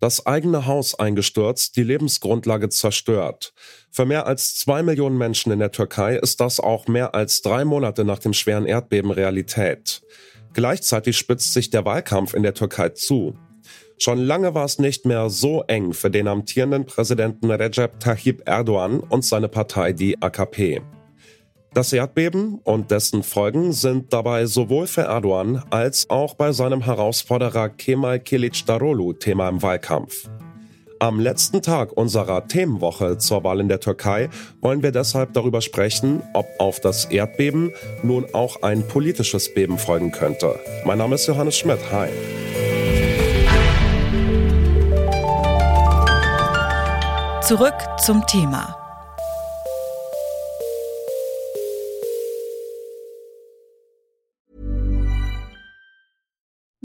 Das eigene Haus eingestürzt, die Lebensgrundlage zerstört. Für mehr als zwei Millionen Menschen in der Türkei ist das auch mehr als drei Monate nach dem schweren Erdbeben Realität. Gleichzeitig spitzt sich der Wahlkampf in der Türkei zu. Schon lange war es nicht mehr so eng für den amtierenden Präsidenten Recep Tayyip Erdogan und seine Partei, die AKP. Das Erdbeben und dessen Folgen sind dabei sowohl für Erdogan als auch bei seinem Herausforderer Kemal Kilicdaroglu Thema im Wahlkampf. Am letzten Tag unserer Themenwoche zur Wahl in der Türkei wollen wir deshalb darüber sprechen, ob auf das Erdbeben nun auch ein politisches Beben folgen könnte. Mein Name ist Johannes Schmidt. Hi. Zurück zum Thema.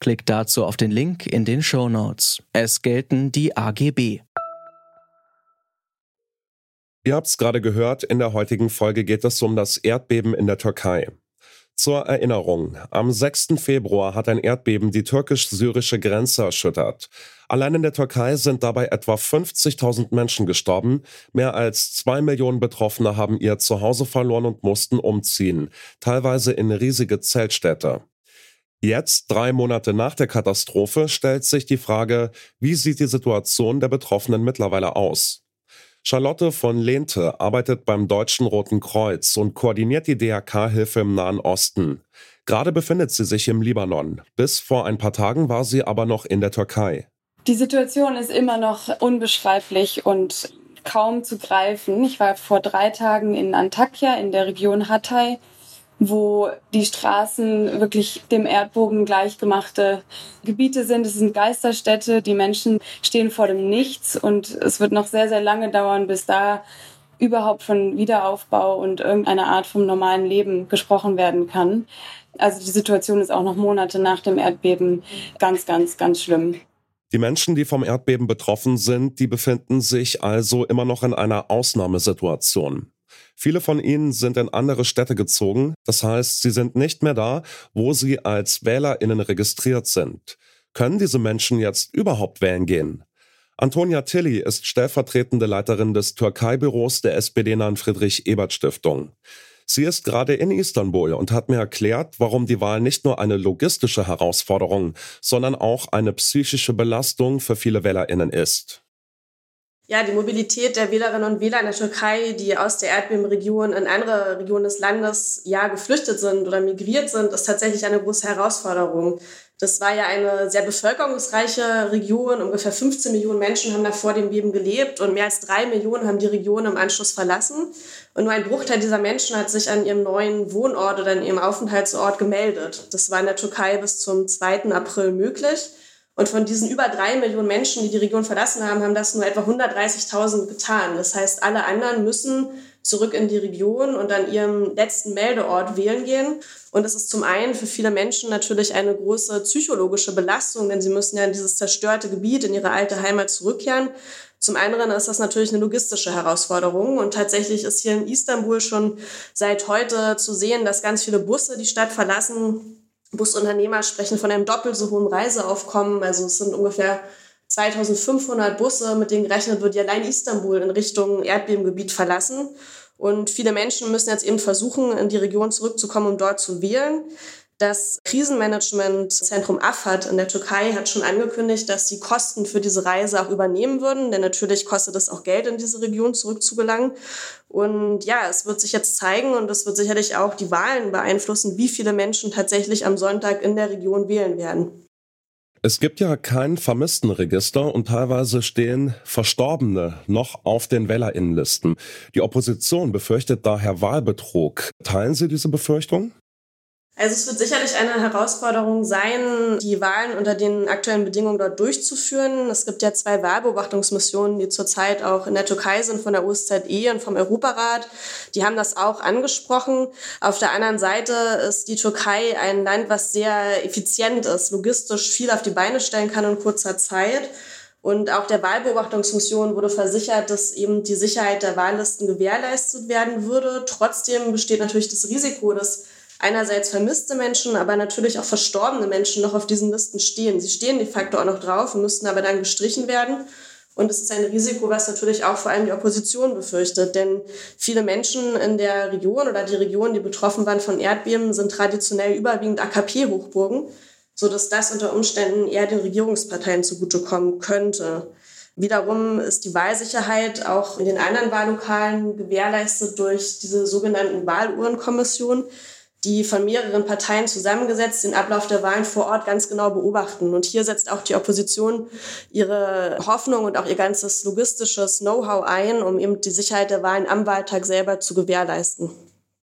Klickt dazu auf den Link in den Show Notes. Es gelten die AGB. Ihr habt's gerade gehört, in der heutigen Folge geht es um das Erdbeben in der Türkei. Zur Erinnerung, am 6. Februar hat ein Erdbeben die türkisch-syrische Grenze erschüttert. Allein in der Türkei sind dabei etwa 50.000 Menschen gestorben. Mehr als zwei Millionen Betroffene haben ihr Zuhause verloren und mussten umziehen, teilweise in riesige Zeltstädte. Jetzt, drei Monate nach der Katastrophe, stellt sich die Frage, wie sieht die Situation der Betroffenen mittlerweile aus? Charlotte von Lehnte arbeitet beim Deutschen Roten Kreuz und koordiniert die DRK-Hilfe im Nahen Osten. Gerade befindet sie sich im Libanon. Bis vor ein paar Tagen war sie aber noch in der Türkei. Die Situation ist immer noch unbeschreiblich und kaum zu greifen. Ich war vor drei Tagen in Antakya in der Region Hatay wo die Straßen wirklich dem Erdbogen gleichgemachte Gebiete sind. Es sind Geisterstädte, die Menschen stehen vor dem Nichts und es wird noch sehr, sehr lange dauern, bis da überhaupt von Wiederaufbau und irgendeiner Art vom normalen Leben gesprochen werden kann. Also die Situation ist auch noch Monate nach dem Erdbeben ganz, ganz, ganz schlimm. Die Menschen, die vom Erdbeben betroffen sind, die befinden sich also immer noch in einer Ausnahmesituation. Viele von ihnen sind in andere Städte gezogen, das heißt, sie sind nicht mehr da, wo sie als Wählerinnen registriert sind. Können diese Menschen jetzt überhaupt wählen gehen? Antonia Tilly ist stellvertretende Leiterin des Türkei-Büros der SPD-nahen Friedrich-Ebert-Stiftung. Sie ist gerade in Istanbul und hat mir erklärt, warum die Wahl nicht nur eine logistische Herausforderung, sondern auch eine psychische Belastung für viele Wählerinnen ist ja, die Mobilität der Wählerinnen und Wähler in der Türkei, die aus der Erdbebenregion in andere Regionen des Landes ja geflüchtet sind oder migriert sind, ist tatsächlich eine große Herausforderung. Das war ja eine sehr bevölkerungsreiche Region. Ungefähr 15 Millionen Menschen haben da vor dem Beben gelebt und mehr als drei Millionen haben die Region im Anschluss verlassen. Und nur ein Bruchteil dieser Menschen hat sich an ihrem neuen Wohnort oder an ihrem Aufenthaltsort gemeldet. Das war in der Türkei bis zum 2. April möglich. Und von diesen über drei Millionen Menschen, die die Region verlassen haben, haben das nur etwa 130.000 getan. Das heißt, alle anderen müssen zurück in die Region und an ihrem letzten Meldeort wählen gehen. Und das ist zum einen für viele Menschen natürlich eine große psychologische Belastung, denn sie müssen ja in dieses zerstörte Gebiet, in ihre alte Heimat zurückkehren. Zum anderen ist das natürlich eine logistische Herausforderung. Und tatsächlich ist hier in Istanbul schon seit heute zu sehen, dass ganz viele Busse die Stadt verlassen, Busunternehmer sprechen von einem doppelt so hohen Reiseaufkommen. Also es sind ungefähr 2500 Busse, mit denen gerechnet wird, die allein Istanbul in Richtung Erdbebengebiet verlassen. Und viele Menschen müssen jetzt eben versuchen, in die Region zurückzukommen, um dort zu wählen. Das Krisenmanagementzentrum AFAD in der Türkei hat schon angekündigt, dass sie Kosten für diese Reise auch übernehmen würden, denn natürlich kostet es auch Geld, in diese Region zurückzugelangen. Und ja, es wird sich jetzt zeigen und es wird sicherlich auch die Wahlen beeinflussen, wie viele Menschen tatsächlich am Sonntag in der Region wählen werden. Es gibt ja kein Vermisstenregister und teilweise stehen Verstorbene noch auf den Wählerinnenlisten. Die Opposition befürchtet daher Wahlbetrug. Teilen Sie diese Befürchtung? Also es wird sicherlich eine Herausforderung sein, die Wahlen unter den aktuellen Bedingungen dort durchzuführen. Es gibt ja zwei Wahlbeobachtungsmissionen, die zurzeit auch in der Türkei sind von der OSZE und vom Europarat. Die haben das auch angesprochen. Auf der anderen Seite ist die Türkei ein Land, was sehr effizient ist, logistisch viel auf die Beine stellen kann in kurzer Zeit. Und auch der Wahlbeobachtungsmission wurde versichert, dass eben die Sicherheit der Wahllisten gewährleistet werden würde. Trotzdem besteht natürlich das Risiko, dass einerseits vermisste Menschen, aber natürlich auch verstorbene Menschen noch auf diesen Listen stehen. Sie stehen de facto auch noch drauf und müssten aber dann gestrichen werden. Und es ist ein Risiko, was natürlich auch vor allem die Opposition befürchtet. Denn viele Menschen in der Region oder die Regionen, die betroffen waren von Erdbeben, sind traditionell überwiegend AKP-Hochburgen, sodass das unter Umständen eher den Regierungsparteien zugutekommen könnte. Wiederum ist die Wahlsicherheit auch in den anderen Wahllokalen gewährleistet durch diese sogenannten Wahluhrenkommissionen die von mehreren Parteien zusammengesetzt den Ablauf der Wahlen vor Ort ganz genau beobachten. Und hier setzt auch die Opposition ihre Hoffnung und auch ihr ganzes logistisches Know-how ein, um eben die Sicherheit der Wahlen am Wahltag selber zu gewährleisten.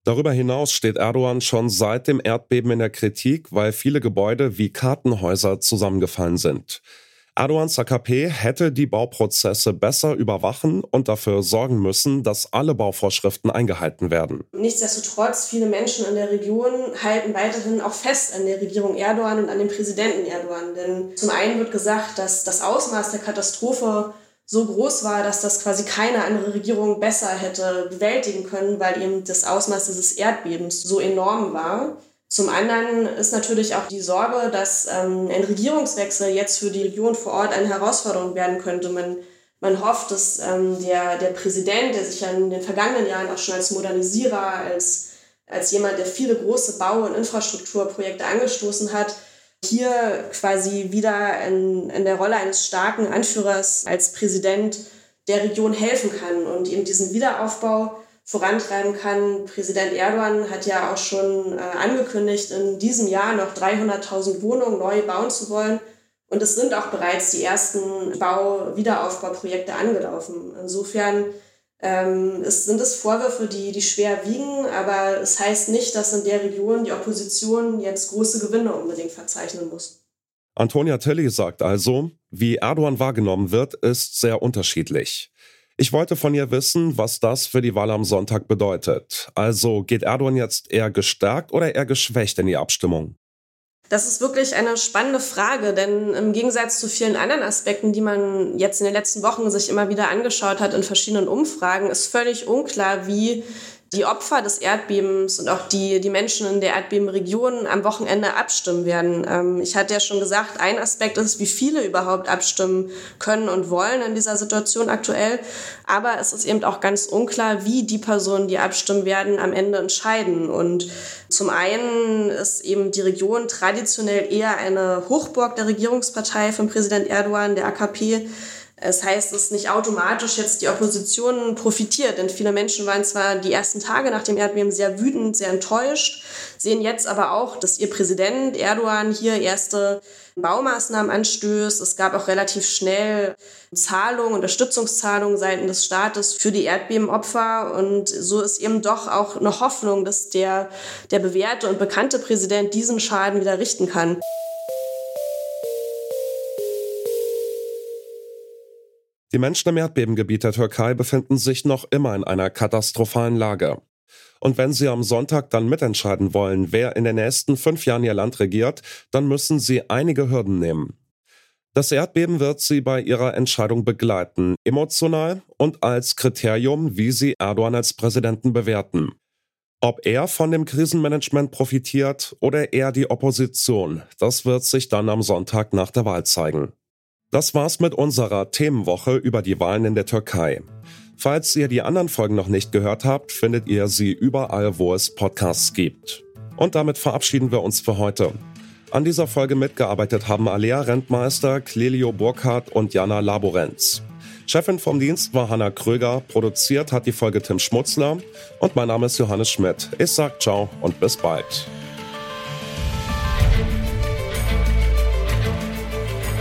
Darüber hinaus steht Erdogan schon seit dem Erdbeben in der Kritik, weil viele Gebäude wie Kartenhäuser zusammengefallen sind. Erdogans AKP hätte die Bauprozesse besser überwachen und dafür sorgen müssen, dass alle Bauvorschriften eingehalten werden. Nichtsdestotrotz, viele Menschen in der Region halten weiterhin auch fest an der Regierung Erdogan und an dem Präsidenten Erdogan. Denn zum einen wird gesagt, dass das Ausmaß der Katastrophe so groß war, dass das quasi keine andere Regierung besser hätte bewältigen können, weil eben das Ausmaß dieses Erdbebens so enorm war. Zum anderen ist natürlich auch die Sorge, dass ähm, ein Regierungswechsel jetzt für die Region vor Ort eine Herausforderung werden könnte. Man, man hofft, dass ähm, der, der Präsident, der sich ja in den vergangenen Jahren auch schon als Modernisierer, als, als jemand, der viele große Bau- und Infrastrukturprojekte angestoßen hat, hier quasi wieder in, in der Rolle eines starken Anführers als Präsident der Region helfen kann und eben diesen Wiederaufbau vorantreiben kann. Präsident Erdogan hat ja auch schon äh, angekündigt, in diesem Jahr noch 300.000 Wohnungen neu bauen zu wollen. Und es sind auch bereits die ersten Bau-Wiederaufbauprojekte angelaufen. Insofern ähm, es sind es Vorwürfe, die, die schwer wiegen, aber es heißt nicht, dass in der Region die Opposition jetzt große Gewinne unbedingt verzeichnen muss. Antonia Tilly sagt also, wie Erdogan wahrgenommen wird, ist sehr unterschiedlich. Ich wollte von ihr wissen, was das für die Wahl am Sonntag bedeutet. Also geht Erdogan jetzt eher gestärkt oder eher geschwächt in die Abstimmung? Das ist wirklich eine spannende Frage, denn im Gegensatz zu vielen anderen Aspekten, die man jetzt in den letzten Wochen sich immer wieder angeschaut hat in verschiedenen Umfragen, ist völlig unklar, wie die Opfer des Erdbebens und auch die, die Menschen in der Erdbebenregion am Wochenende abstimmen werden. Ähm, ich hatte ja schon gesagt, ein Aspekt ist, wie viele überhaupt abstimmen können und wollen in dieser Situation aktuell. Aber es ist eben auch ganz unklar, wie die Personen, die abstimmen werden, am Ende entscheiden. Und zum einen ist eben die Region traditionell eher eine Hochburg der Regierungspartei von Präsident Erdogan, der AKP. Es heißt, dass nicht automatisch jetzt die Opposition profitiert, denn viele Menschen waren zwar die ersten Tage nach dem Erdbeben sehr wütend, sehr enttäuscht, sehen jetzt aber auch, dass ihr Präsident Erdogan hier erste Baumaßnahmen anstößt. Es gab auch relativ schnell Zahlungen, Unterstützungszahlungen seitens des Staates für die Erdbebenopfer. Und so ist eben doch auch eine Hoffnung, dass der, der bewährte und bekannte Präsident diesen Schaden wieder richten kann. Die Menschen im Erdbebengebiet der Türkei befinden sich noch immer in einer katastrophalen Lage. Und wenn sie am Sonntag dann mitentscheiden wollen, wer in den nächsten fünf Jahren ihr Land regiert, dann müssen sie einige Hürden nehmen. Das Erdbeben wird sie bei ihrer Entscheidung begleiten, emotional und als Kriterium, wie sie Erdogan als Präsidenten bewerten. Ob er von dem Krisenmanagement profitiert oder eher die Opposition, das wird sich dann am Sonntag nach der Wahl zeigen. Das war's mit unserer Themenwoche über die Wahlen in der Türkei. Falls ihr die anderen Folgen noch nicht gehört habt, findet ihr sie überall, wo es Podcasts gibt. Und damit verabschieden wir uns für heute. An dieser Folge mitgearbeitet haben Alea Rentmeister, Clelio Burkhardt und Jana Laborenz. Chefin vom Dienst war Hanna Kröger, produziert hat die Folge Tim Schmutzler und mein Name ist Johannes Schmidt. Ich sag ciao und bis bald.